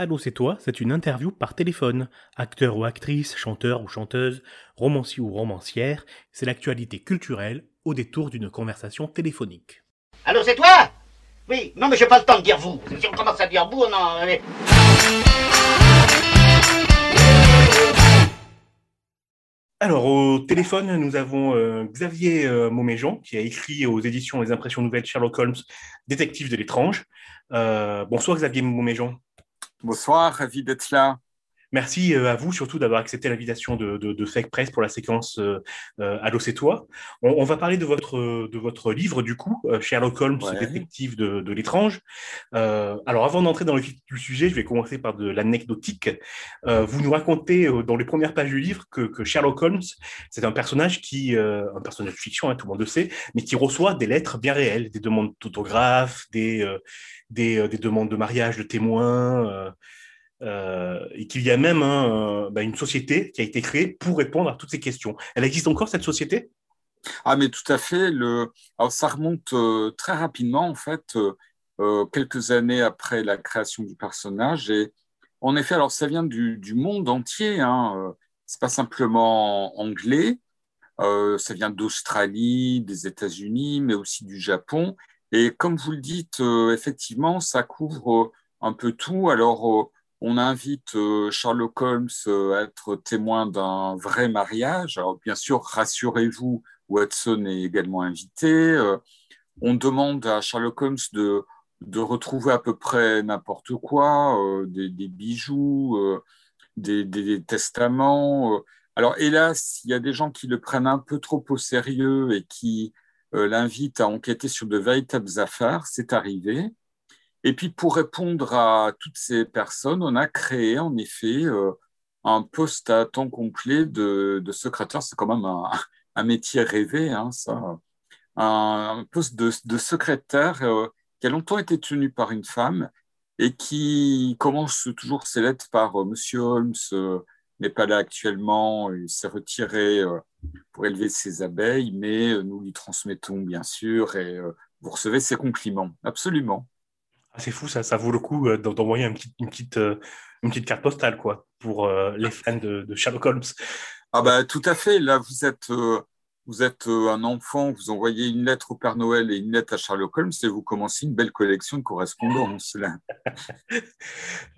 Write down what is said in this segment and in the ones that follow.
Allô, c'est toi, c'est une interview par téléphone. Acteur ou actrice, chanteur ou chanteuse, romancier ou romancière, c'est l'actualité culturelle au détour d'une conversation téléphonique. Allô, c'est toi? Oui, non, mais j'ai pas le temps de dire vous. Si on commence à dire vous, non. mais- Alors, au téléphone, nous avons euh, Xavier euh, Mauméjean, qui a écrit aux éditions Les Impressions Nouvelles Sherlock Holmes, Détective de l'étrange. Euh, bonsoir Xavier Mauméjean. Bonsoir, ravi d'être là. Merci euh, à vous surtout d'avoir accepté l'invitation de, de, de Fake Press pour la séquence euh, euh, Allô, c'est toi. On, on va parler de votre, de votre livre, du coup, euh, Sherlock Holmes, Ouais. détective de, de l'étrange. Euh, alors, avant d'entrer dans le vif du sujet, je vais commencer par de l'anecdotique. Euh, vous nous racontez dans les premières pages du livre que, que Sherlock Holmes, c'est un personnage qui, un personnage de fiction, hein, tout le monde le sait, mais qui reçoit des lettres bien réelles, des demandes d'autographes, des, des, des demandes de mariage de témoins. Euh, et qu'il y a même euh, bah, une société qui a été créée pour répondre à toutes ces questions. Elle existe encore, cette société? Ah, mais tout à fait. Le... Alors, ça remonte euh, très rapidement, en fait, quelques années après la création du personnage. Et en effet, alors ça vient du, monde entier. Hein. C'est pas simplement anglais. Ça vient d'Australie, des États-Unis, mais aussi du Japon. Et comme vous le dites, effectivement, ça couvre un peu tout. Alors, on invite euh, Sherlock Holmes euh, à être témoin d'un vrai mariage. Alors, bien sûr, rassurez-vous, Watson est également invité. Euh, on demande à Sherlock Holmes de, retrouver à peu près n'importe quoi, des, bijoux, des, testaments. Alors, hélas, il y a des gens qui le prennent un peu trop au sérieux et qui l'invitent à enquêter sur de véritables affaires. C'est arrivé. Et puis, pour répondre à toutes ces personnes, on a créé en effet euh, un poste à temps complet de, secrétaire. C'est quand même un, métier rêvé, hein, ça. Un, poste de, secrétaire euh, qui a longtemps été tenu par une femme et qui commence toujours ses lettres par euh, Monsieur Holmes euh, n'est pas là actuellement, il s'est retiré euh, pour élever ses abeilles, mais euh, nous lui transmettons bien sûr et euh, vous recevez ses compliments. Absolument. Ah, C'est fou, ça, ça vaut le coup euh, d'en- d'envoyer une, petite, euh, une petite carte postale quoi, pour euh, les fans de, de Sherlock Holmes. Ah bah tout à fait. Là, vous êtes, vous êtes euh, un enfant, vous envoyez une lettre au Père Noël et une lettre à Sherlock Holmes et vous commencez une belle collection de correspondances.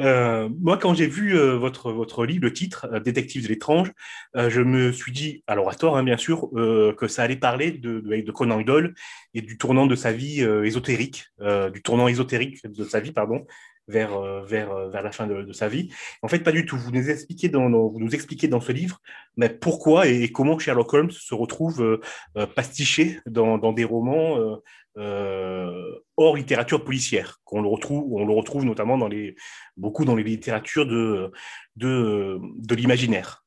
Euh, moi, quand j'ai vu euh, votre, votre livre, le titre, euh, Détective de l'étrange, je me suis dit, alors à tort, hein, bien sûr, que ça allait parler de, de, Conan Doyle et du tournant de sa vie ésotérique, du tournant ésotérique de sa vie, pardon, vers, euh, vers, euh, vers la fin de, sa vie. En fait, pas du tout. Vous nous expliquez dans, vous nous expliquez dans ce livre mais pourquoi et, comment Sherlock Holmes se retrouve euh, pastiché dans, dans des romans hors littérature policière, qu'on le retrouve, on le retrouve notamment dans les, beaucoup dans les littératures de, de, de l'imaginaire.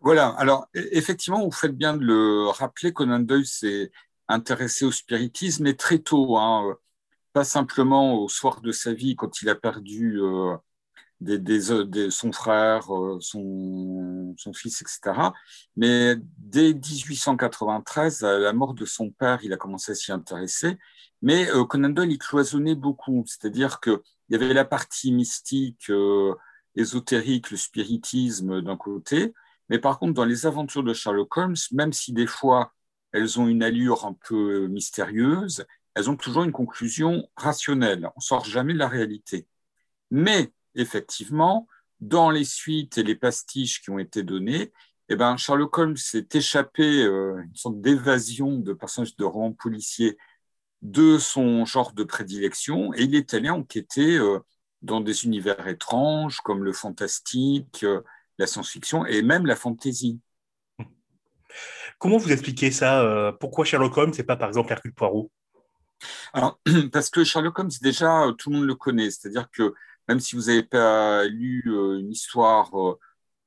Voilà. Alors e- effectivement, vous faites bien de le rappeler. Conan Doyle s'est intéressé au spiritisme et très tôt, hein, pas simplement au soir de sa vie quand il a perdu euh, euh, des- son frère, euh, son, fils, etc. Mais dès 1893, à la mort de son père, il a commencé à s'y intéresser. Mais Conan Doyle, il cloisonnait beaucoup, c'est-à-dire qu'il y avait la partie mystique, euh, ésotérique, le spiritisme d'un côté, mais par contre, dans les aventures de Sherlock Holmes, même si des fois elles ont une allure un peu mystérieuse, elles ont toujours une conclusion rationnelle. On sort jamais de la réalité. Mais effectivement, dans les suites et les pastiches qui ont été donnés, eh ben, Sherlock Holmes s'est échappé euh, une sorte d'évasion de personnages de rang policier de son genre de prédilection et il est allé enquêter euh, dans des univers étranges comme le fantastique, euh, la science-fiction et même la fantasy. Comment vous expliquez ça euh, Pourquoi Sherlock Holmes et pas par exemple Hercule Poirot? Alors, parce que Sherlock Holmes, déjà, euh, tout le monde le connaît. C'est-à-dire que même si vous n'avez pas lu euh, une histoire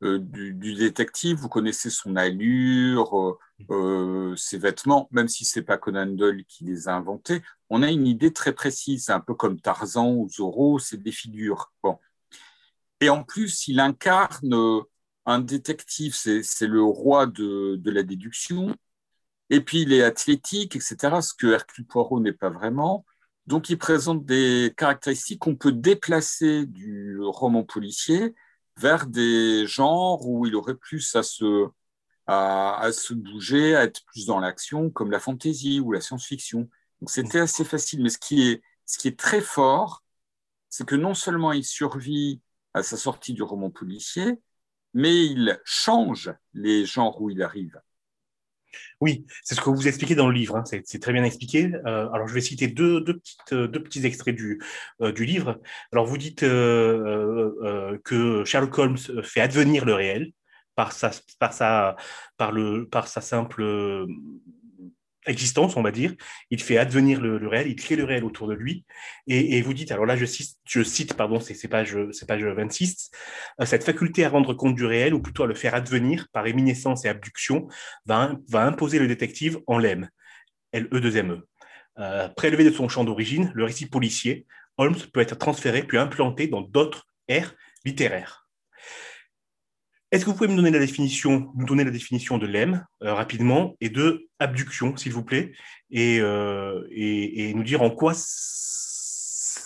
euh, du, du détective, vous connaissez son allure, euh, euh, ses vêtements, même si c'est pas Conan Doyle qui les a inventés. On a une idée très précise. C'est un peu comme Tarzan ou Zorro, c'est des figures. Bon. Et en plus, il incarne un détective, c'est c'est le roi de, de la déduction. Et puis, il est athlétique, etc., ce que Hercule Poirot n'est pas vraiment. Donc, il présente des caractéristiques qu'on peut déplacer du roman policier vers des genres où il aurait plus à se, à, se bouger, à être plus dans l'action, comme la fantasy ou la science-fiction. Donc, c'était assez facile. Mais ce qui est, ce qui est très fort, c'est que non seulement il survit à sa sortie du roman policier, mais il change les genres où il arrive. Oui, c'est ce que vous expliquez dans le livre, hein. c'est très bien expliqué. Euh, alors, je vais citer deux, petites, euh, deux petits extraits du, euh, du, livre. Alors, vous dites que Sherlock Holmes fait advenir le réel par sa, par sa, par le, par sa simple existence, on va dire. Il fait advenir le, réel, il crée le réel autour de lui. Et, vous dites, alors là, je cite, je cite pardon, c'est page, page 26, euh, cette faculté à rendre compte du réel, ou plutôt à le faire advenir par éminescence et abduction, va, imposer le détective en l'EM, L-E-2-M-E. E. Euh, prélevé de son champ d'origine, le récit policier, Holmes peut être transféré puis implanté dans d'autres aires littéraires. Est-ce que vous pouvez me donner la définition, nous donner la définition de l'EM euh, rapidement et de abduction, s'il vous plaît, et, euh, et, nous dire en quoi,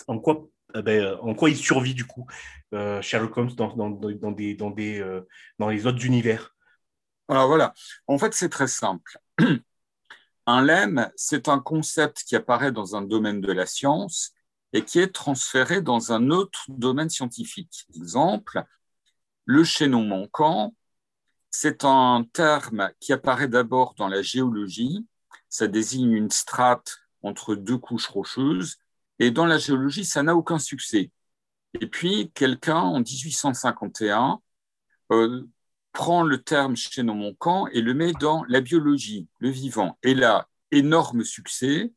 en quoi, euh, ben, en quoi il survit du coup Sherlock Holmes dans, dans, dans, des, dans, des, dans les autres univers? Alors voilà, en fait c'est très simple. Un lemme, c'est un concept qui apparaît dans un domaine de la science et qui est transféré dans un autre domaine scientifique. Exemple, le chaînon manquant, c'est un terme qui apparaît d'abord dans la géologie. Ça désigne une strate entre deux couches rocheuses. Et dans la géologie, ça n'a aucun succès. Et puis, quelqu'un, en 1851, euh, prend le terme chaînon manquant et le met dans la biologie, le vivant. Et là, énorme succès.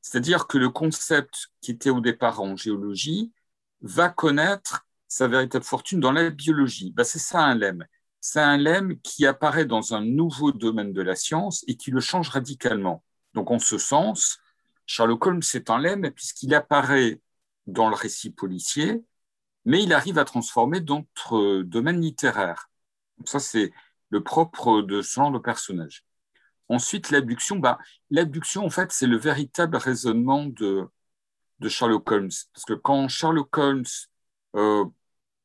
C'est-à-dire que le concept qui était au départ en géologie va connaître sa véritable fortune dans la biologie. Ben, c'est ça un lemme. C'est un lemme qui apparaît dans un nouveau domaine de la science et qui le change radicalement. Donc, en ce sens, Sherlock Holmes, c'est un lemme puisqu'il apparaît dans le récit policier, mais il arrive à transformer d'autres domaines littéraires. Ça, c'est le propre de ce genre de personnage. Ensuite, l'abduction. Bah, l'abduction, en fait, c'est le véritable raisonnement de, de Sherlock Holmes. Parce que quand Sherlock Holmes euh,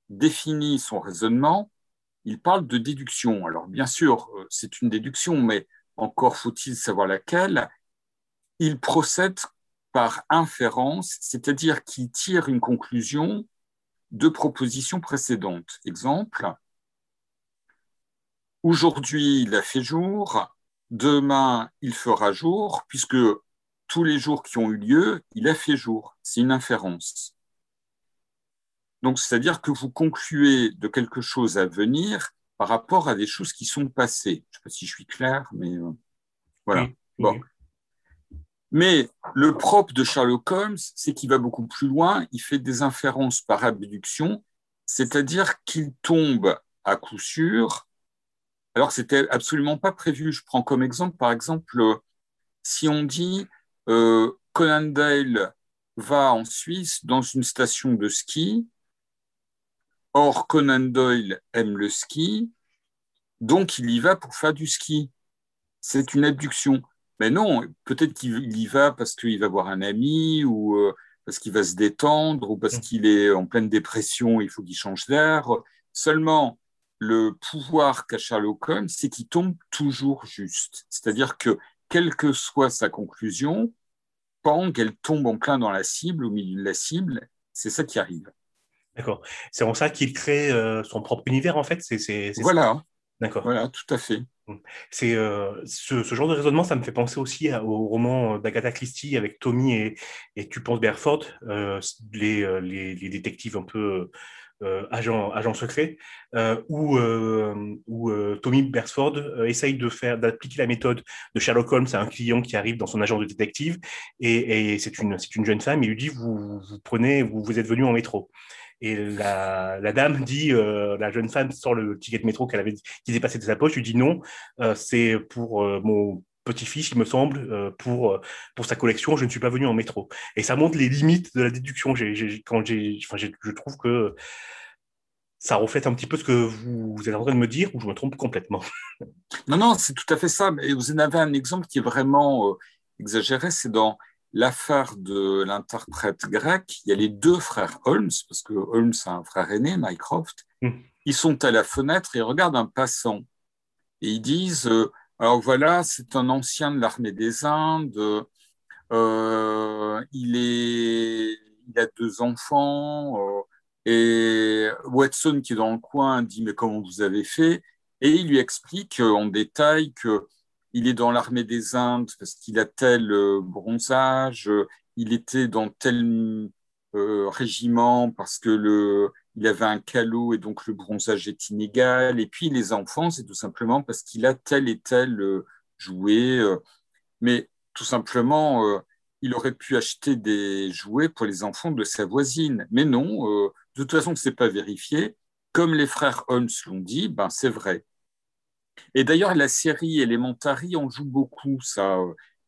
définit son raisonnement, il parle de déduction. Alors bien sûr, euh, c'est une déduction, mais encore faut-il savoir laquelle. Il procède par inférence, c'est-à-dire qu'il tire une conclusion de propositions précédentes. Exemple, aujourd'hui il a fait jour, demain il fera jour, puisque tous les jours qui ont eu lieu, il a fait jour. C'est une inférence. Donc, c'est-à-dire que vous concluez de quelque chose à venir par rapport à des choses qui sont passées. Je ne sais pas si je suis clair, mais euh, voilà. Bon. Mais le propre de Sherlock Holmes, c'est qu'il va beaucoup plus loin. Il fait des inférences par abduction, c'est-à-dire qu'il tombe à coup sûr. Alors que c'était absolument pas prévu. Je prends comme exemple, par exemple, si on dit euh, Conan Doyle va en Suisse dans une station de ski, Or, Conan Doyle aime le ski, donc il y va pour faire du ski. C'est une abduction. Mais non, peut-être qu'il y va parce qu'il va voir un ami ou euh, parce qu'il va se détendre ou parce mm. qu'il est en pleine dépression, il faut qu'il change d'air. Seulement, le pouvoir qu'a Sherlock Holmes, c'est qu'il tombe toujours juste. C'est-à-dire que, quelle que soit sa conclusion, quand elle tombe en plein dans la cible, au milieu de la cible, c'est ça qui arrive. D'accord. C'est en ça qu'il crée euh, son propre univers, en fait. C'est, voilà. D'accord. Voilà, tout à fait. Mmh. C'est euh, ce, genre de raisonnement, ça me fait penser aussi au roman d'Agatha Christie avec Tommy et, et tu penses Berford, euh, les, les, les, détectives un peu agents, agents secrets, où, où Tommy Beresford essaye de faire d'appliquer la méthode de Sherlock Holmes à un client qui arrive dans son agent de détective et, et c'est une, une jeune femme. Il lui dit vous, vous prenez vous, vous êtes venu en métro. Et la, dame dit, euh, la jeune femme sort le ticket de métro qu'elle avait, qui s'est passé de sa poche, lui dit non, euh, c'est pour euh, mon petit-fils, il me semble, pour, pour sa collection, je ne suis pas venu en métro. Et ça montre les limites de la déduction. quand j'ai, je trouve que ça reflète un petit peu ce que vous, êtes en train de me dire, ou je me trompe complètement. Non, non, c'est tout à fait ça. Et vous en avez un exemple qui est vraiment exagéré, c'est dans l'affaire de l'interprète grec, il y a les deux frères Holmes, parce que Holmes a un frère aîné, Mycroft. Mm. Ils sont à la fenêtre et regardent un passant. Et ils disent euh, Alors voilà, c'est un ancien de l'armée des Indes, euh, il, est, il a deux enfants. Euh, et Watson, qui est dans le coin, dit Mais comment vous avez fait? Et il lui explique en détail que il est dans l'armée des Indes parce qu'il a tel euh, bronzage, il était dans tel euh, régiment parce que il avait un calot et donc le bronzage est inégal. Et puis les enfants, c'est tout simplement parce qu'il a tel et tel euh, jouet. mais tout simplement, il aurait pu acheter des jouets pour les enfants de sa voisine. Mais non, de toute façon, ce n'est pas vérifié. Comme les frères Holmes l'ont dit, ben, c'est vrai. Et d'ailleurs, la série Elementary en joue beaucoup. Ça.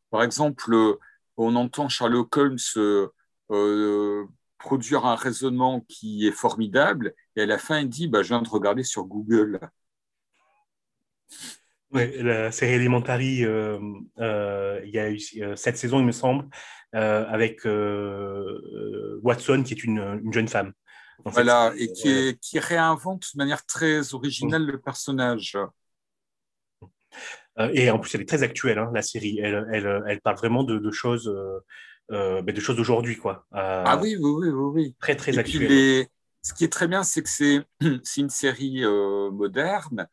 Par exemple, on entend Sherlock Holmes euh, euh, produire un raisonnement qui est formidable, et à la fin, il dit bah, Je viens de regarder sur Google. Oui, la série Elementary, euh, il y a eu cette saison, il me semble, avec Watson, qui est une, jeune femme. Voilà, et qui, qui, réinvente de manière très originale le personnage. Euh, et en plus, elle est très actuelle, hein, la série. Elle, elle, elle, parle vraiment de, choses, euh, euh de choses d'aujourd'hui, quoi. Euh, ah oui, oui, oui, oui, Très, très actuelle. Ce qui est très bien, c'est que c'est une série moderne,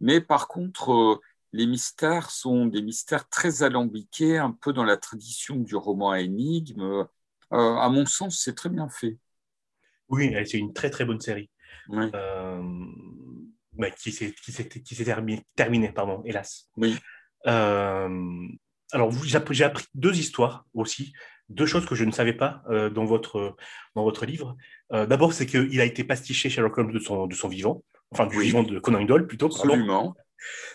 mais par contre, les mystères sont des mystères très alambiqués, un peu dans la tradition du roman à énigme. à mon sens, c'est très bien fait. Oui, c'est une très très bonne série. Oui bah, qui s'est terminé, terminé, pardon, hélas. Oui. Euh, alors, j'ai appris deux histoires aussi, deux choses que je ne savais pas euh, dans, votre, dans votre livre. Euh, d'abord, c'est qu'il a été pastiché Sherlock Holmes de son, de son vivant, enfin du vivant de Conan Doyle plutôt. Absolument.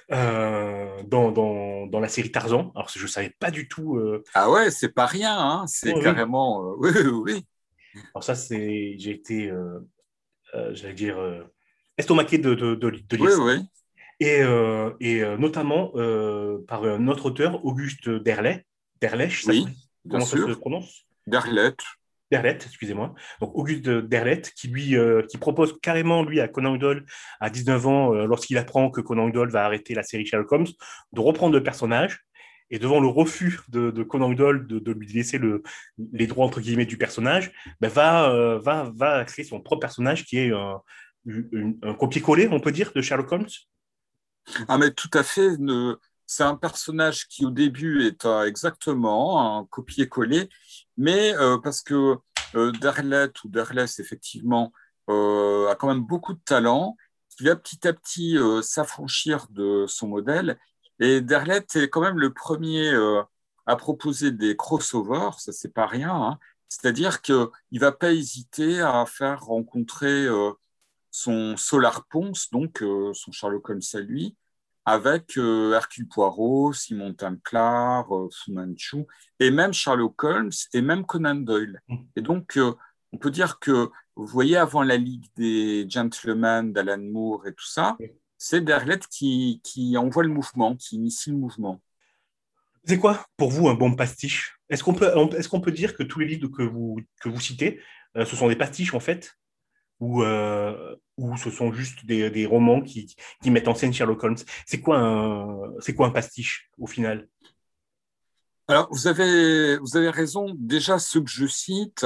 dans, dans, dans, la série Tarzan. Alors, je ne savais pas du tout. Ah ouais, c'est pas rien, hein c'est carrément. Oui, oui, oui. Alors, ça. J'ai été. J'allais dire estomaqué de, de, de, de lire oui, Oui. Et, euh, et euh, notamment euh, par un autre auteur, Auguste Derlet. Derlech, oui, comment ça se prononce Derlet. Derlet, excusez-moi. Donc Auguste Derlet, qui lui, qui propose carrément lui à Conan Doyle à 19 ans, lorsqu'il apprend que Conan Doyle va arrêter la série Sherlock Holmes, de reprendre le personnage. Et devant le refus de, de Conan Doyle de, de, lui laisser le, les droits entre guillemets du personnage, ben va, va, va créer son propre personnage qui est un, copier-coller, on peut dire, de Sherlock Holmes? Ah, mais tout à fait. C'est un personnage qui, au début, est exactement un copier-coller, mais euh, parce que euh, Derlet ou Derles, effectivement, euh, a quand même beaucoup de talent, il va petit à petit s'affranchir de son modèle. Et Derlet est quand même le premier à proposer des crossovers, ça c'est pas rien. Hein. C'est-à-dire qu'il ne va pas hésiter à faire rencontrer son Solar Ponce, donc euh, son Sherlock Holmes à lui, avec euh, Hercule Poirot, Simon Tanclar, euh, Fu Manchu, et même Sherlock Holmes, et même Conan Doyle. Mm. Et donc, on peut dire que, vous voyez, avant la Ligue des Gentlemen d'Alan Moore et tout ça, c'est Derlet qui, qui envoie le mouvement, qui initie le mouvement. C'est quoi pour vous un bon pastiche? Est-ce qu'on peut, est qu'on peut dire que tous les livres que vous, que vous citez, ce sont des pastiches en fait? Ou, ou ce sont juste des, des romans qui, qui, mettent en scène Sherlock Holmes C'est quoi, un, quoi un pastiche au final? Alors, vous avez, vous avez raison. Déjà, ce que je cite,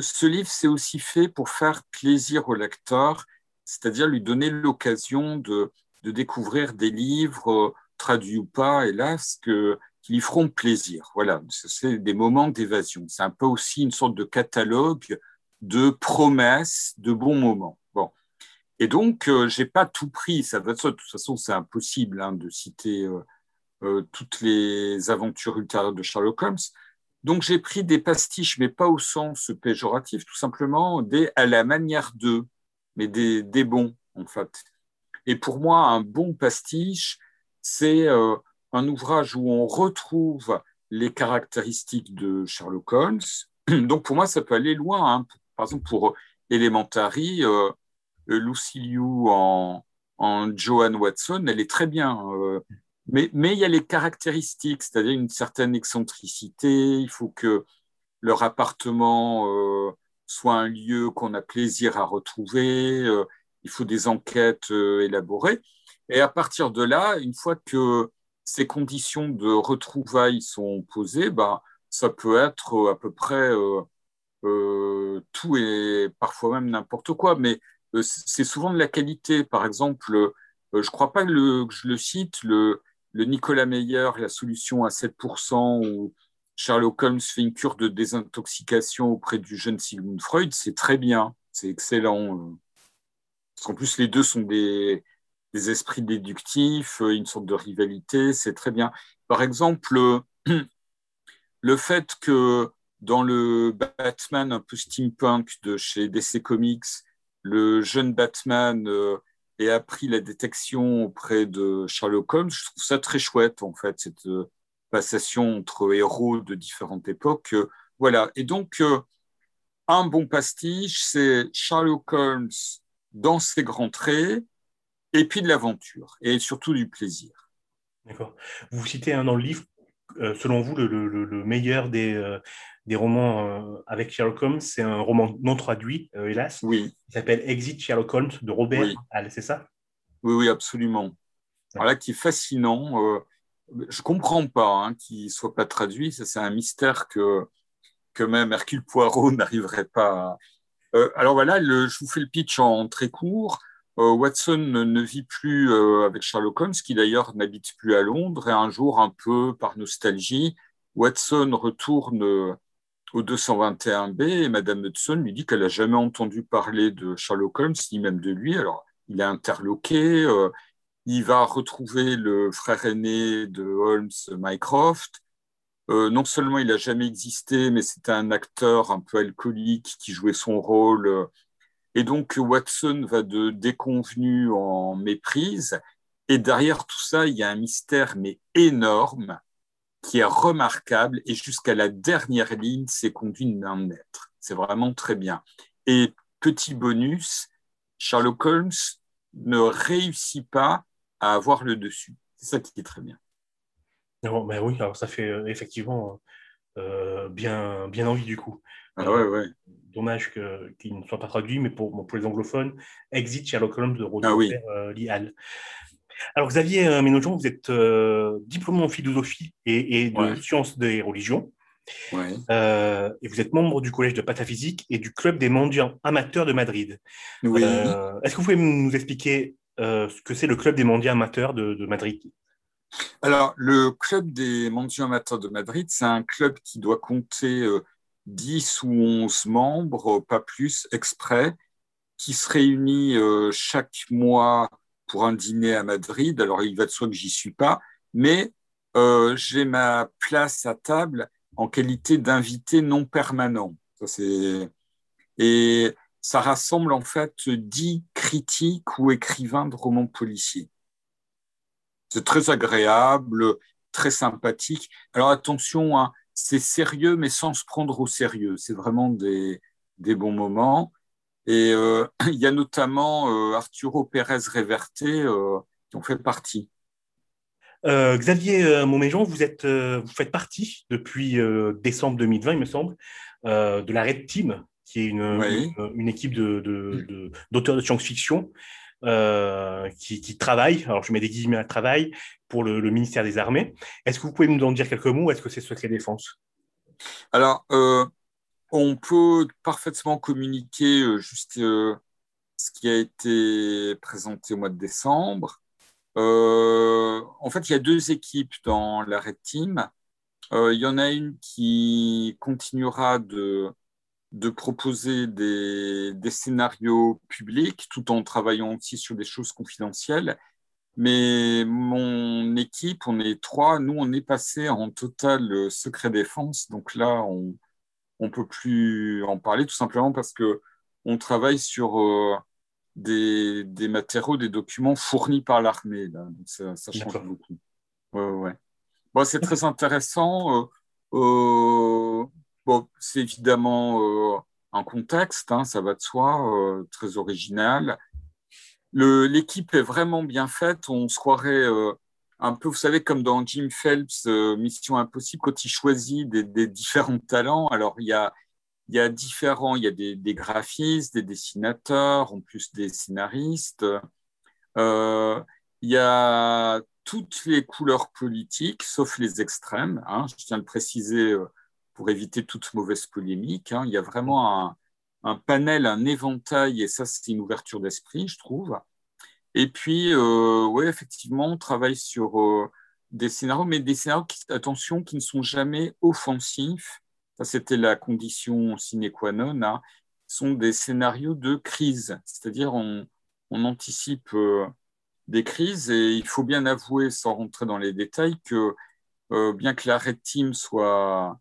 ce livre, c'est aussi fait pour faire plaisir au lecteur, c'est-à-dire lui donner l'occasion de, de découvrir des livres, traduits ou pas, hélas, que, qui lui feront plaisir. Voilà, c'est des moments d'évasion. C'est un peu aussi une sorte de catalogue de promesses, de bons moments. Bon. Et donc, euh, j'ai pas tout pris. Ça, de toute façon, c'est impossible hein, de citer euh, euh, toutes les aventures ultérieures de Sherlock Holmes. Donc, j'ai pris des pastiches, mais pas au sens péjoratif, tout simplement des à la manière d'eux, mais des, des bons, en fait. Et pour moi, un bon pastiche, c'est un ouvrage où on retrouve les caractéristiques de Sherlock Holmes. Donc, pour moi, ça peut aller loin. Hein par exemple, pour Elementary, euh, Lucy Liu en, en Joan Watson, elle est très bien. Euh, Mais, il y a les caractéristiques, c'est-à-dire une certaine excentricité. Il faut que leur appartement euh, soit un lieu qu'on a plaisir à retrouver. Euh, il faut des enquêtes euh, élaborées. Et à partir de là, une fois que ces conditions de retrouvailles sont posées, ben, ça peut être à peu près tout et parfois même n'importe quoi. Mais c'est souvent de la qualité. Par exemple, je ne crois pas que, je le cite, le, Nicolas Meyer, la solution à 7%, ou Sherlock Holmes fait une cure de désintoxication auprès du jeune Sigmund Freud, c'est très bien, c'est excellent. Euh. Parce qu'en plus, les deux sont des, esprits déductifs, euh, une sorte de rivalité, c'est très bien. Par exemple, le fait que dans le Batman un peu steampunk de chez DC Comics, le jeune Batman euh, appris la détection auprès de Sherlock Holmes, je trouve ça très chouette, en fait, cette passation entre héros de différentes époques. Euh, voilà. Et donc, euh, un bon pastiche, c'est Sherlock Holmes dans ses grands traits, et puis de l'aventure, et surtout du plaisir. D'accord. Vous citez dans le livre, euh, selon vous, le, meilleur des, des romans avec Sherlock Holmes, c'est un roman non traduit, hélas. Oui. Il s'appelle Exit Sherlock Holmes de Robert oui. c'est ça? Oui, oui, absolument. Voilà, qui est fascinant je comprends pas hein, qu'il soit pas traduit. C'est un mystère que, que même Hercule Poirot n'arriverait pas à... Euh, alors voilà, je vous fais le pitch en, très court. Euh, Watson ne, vit plus euh, avec Sherlock Holmes, qui d'ailleurs n'habite plus à Londres, et un jour, un peu par nostalgie, Watson retourne au 221B et Madame Hudson lui dit qu'elle n'a jamais entendu parler de Sherlock Holmes, ni même de lui. Alors, il est interloqué, il va retrouver le frère aîné de Holmes, Mycroft. Euh, non seulement il n'a jamais existé, mais c'était un acteur un peu alcoolique qui jouait son rôle. Et donc Watson va de déconvenu en méprise. Et derrière tout ça, il y a un mystère, mais énorme, qui est remarquable. Et jusqu'à la dernière ligne, c'est conduit de maître. C'est vraiment très bien. Et petit bonus, Sherlock Holmes ne réussit pas à avoir le dessus. C'est ça qui est très bien. Non, ben oui, alors ça fait euh, effectivement euh, bien, bien envie du coup. Ah ouais, ouais. Dommage qu'il ne soit pas traduit, mais pour, pour les anglophones, Exit Sherlock Holmes de Robert ah, oui. Euh, Lial. Alors Xavier Ménogeon, vous êtes diplômé en philosophie et, de sciences des religions. Ouais. et vous êtes membre du collège de pataphysique et du club des mendiants amateurs de Madrid. Oui. Est-ce que vous pouvez nous expliquer euh, ce que c'est le Club des mendiants amateurs de, Madrid? Alors, le Club des mendiants amateurs de Madrid, c'est un club qui doit compter 10 euh, ou 11 membres, pas plus, exprès, qui se réunit euh, chaque mois pour un dîner à Madrid. Alors, il va de soi que j'y suis pas, mais j'ai ma place à table en qualité d'invité non permanent. Et ça rassemble en fait dix critiques ou écrivains de romans policiers. C'est très agréable, très sympathique. Alors attention, hein, c'est sérieux, mais sans se prendre au sérieux. C'est vraiment des, bons moments. Et euh, il y a notamment euh, Arturo Pérez Reverte euh, qui en fait partie. Xavier Montméjean, vous, êtes, vous faites partie depuis décembre 2020, il me semble, de la Red Team, qui est une, une, équipe d'auteurs de, de, de science-fiction euh, qui, travaille, alors je mets des guillemets à travail, pour le, ministère des Armées. Est-ce que vous pouvez nous en dire quelques mots? Est-ce que c'est secret défense? Alors, euh, on peut parfaitement communiquer euh, juste ce qui a été présenté au mois de décembre. en fait, il y a deux équipes dans la Red Team. il y en a une qui continuera de de proposer des, scénarios publics tout en travaillant aussi sur des choses confidentielles. Mais mon équipe, on est trois, nous, on est passé en total secret défense. Donc là, on ne peut plus en parler tout simplement parce que on travaille sur euh, des, matériaux, des documents fournis par l'armée. Ça, ça, change beaucoup. Ouais, ouais. Bon, c'est très intéressant. Euh, euh, c'est évidemment euh, un contexte, hein, ça va de soi, euh, très original. L'équipe est vraiment bien faite. On se croirait euh, un peu, vous savez, comme dans Jim Phelps, Mission Impossible, quand il choisit des, différents talents. Alors, il y a, différents, il y a des, graphistes, des dessinateurs, en plus des scénaristes. il y a toutes les couleurs politiques, sauf les extrêmes. Hein, je tiens à le préciser pour éviter toute mauvaise polémique. Hein. Il y a vraiment un, panel, un éventail, et ça, c'est une ouverture d'esprit, je trouve. Et puis, euh, oui, effectivement, on travaille sur euh, des scénarios, mais des scénarios, qui, attention, qui ne sont jamais offensifs. Ça, c'était la condition sine qua non. Hein. sont des scénarios de crise, c'est-à-dire on, anticipe euh, des crises et il faut bien avouer, sans rentrer dans les détails, que bien que la Red Team soit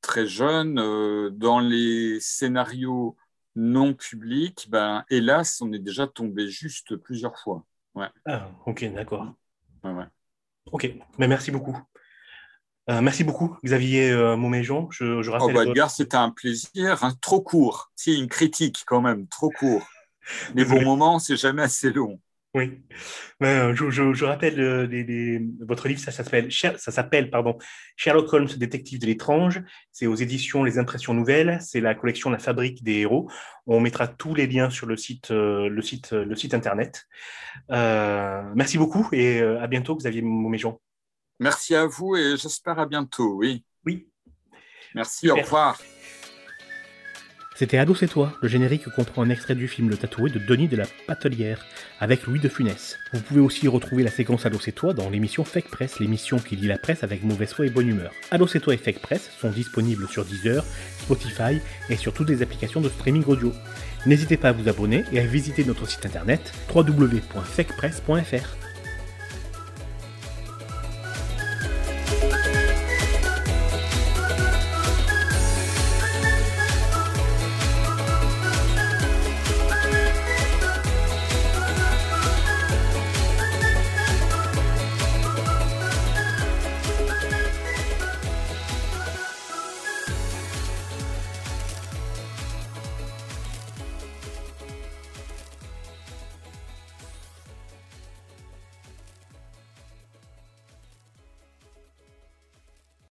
très jeune, euh, dans les scénarios non publics, ben, hélas, on est déjà tombé juste plusieurs fois. Ouais. Ah, ok, d'accord. Ouais, ouais. Ok, mais merci beaucoup. Euh, merci beaucoup, Xavier euh, Moméjean. Je, je rappelle. Oh, bah, Edgar, c'était un plaisir. Hein, trop court. Si, une critique quand même, trop court. Les bons moments, c'est jamais assez long. Oui, euh, je, je, rappelle euh, votre livre, ça, s'appelle, ça s'appelle pardon, Sherlock Holmes, détective de l'étrange. C'est aux éditions Les Impressions Nouvelles. C'est la collection La Fabrique des héros. On mettra tous les liens sur le site, euh, le site, le site internet. merci beaucoup et à bientôt, Xavier Mauméjean. Merci à vous et j'espère à bientôt. Oui. Oui. Merci. Au revoir. C'était Ado c'est toi, le générique comprend un extrait du film Le Tatoué de Denis de la Patelière, avec Louis de Funès. Vous pouvez aussi retrouver la séquence Ado c'est toi dans l'émission Fake Press, l'émission qui lit la presse avec mauvaise foi et bonne humeur. Ado c'est toi et Fake Press sont disponibles sur Deezer, Spotify et sur toutes les applications de streaming audio. N'hésitez pas à vous abonner et à visiter notre site internet www.fakepress.fr.